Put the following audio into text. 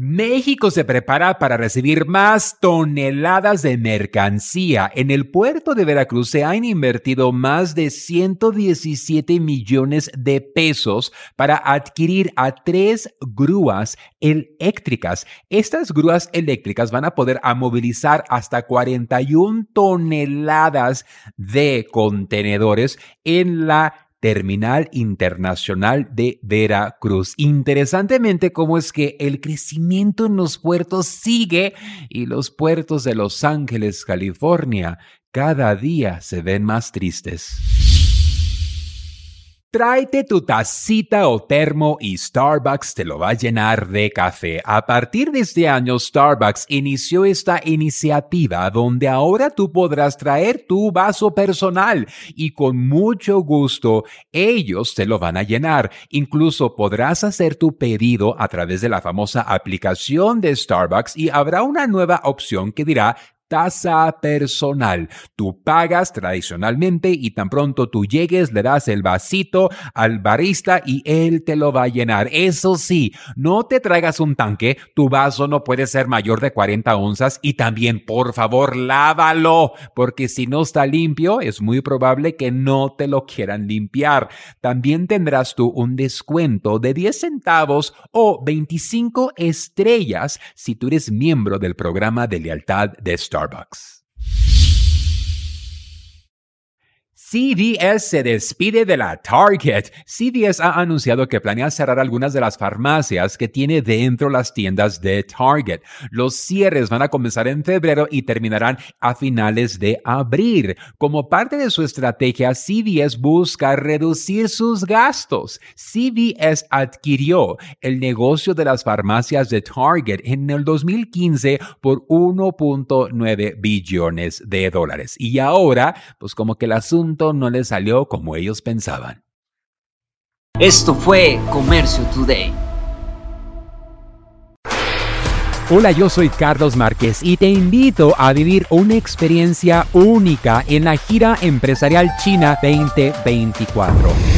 México se prepara para recibir más toneladas de mercancía. En el puerto de Veracruz se han invertido más de 117 millones de pesos para adquirir a tres grúas eléctricas. Estas grúas eléctricas van a poder movilizar hasta 41 toneladas de contenedores en la Terminal Internacional de Veracruz. Interesantemente, cómo es que el crecimiento en los puertos sigue y los puertos de Los Ángeles, California, cada día se ven más tristes. Tráete tu tacita o termo y Starbucks te lo va a llenar de café. A partir de este año, Starbucks inició esta iniciativa donde ahora tú podrás traer tu vaso personal y con mucho gusto ellos te lo van a llenar. Incluso podrás hacer tu pedido a través de la famosa aplicación de Starbucks y habrá una nueva opción que dirá tasa personal. Tú pagas tradicionalmente y tan pronto tú llegues le das el vasito al barista y él te lo va a llenar. Eso sí, no te traigas un tanque, tu vaso no puede ser mayor de 40 onzas y también por favor lávalo porque si no está limpio es muy probable que no te lo quieran limpiar. También tendrás tú un descuento de 10 centavos o 25 estrellas si tú eres miembro del programa de lealtad de Star Starbucks. CVS se despide de la Target. CVS ha anunciado que planea cerrar algunas de las farmacias que tiene dentro las tiendas de Target. Los cierres van a comenzar en febrero y terminarán a finales de abril. Como parte de su estrategia, CVS busca reducir sus gastos. CVS adquirió el negocio de las farmacias de Target en el 2015 por 1.9 billones de dólares. Y ahora, pues como que el asunto no le salió como ellos pensaban. Esto fue Comercio Today. Hola, yo soy Carlos Márquez y te invito a vivir una experiencia única en la gira empresarial China 2024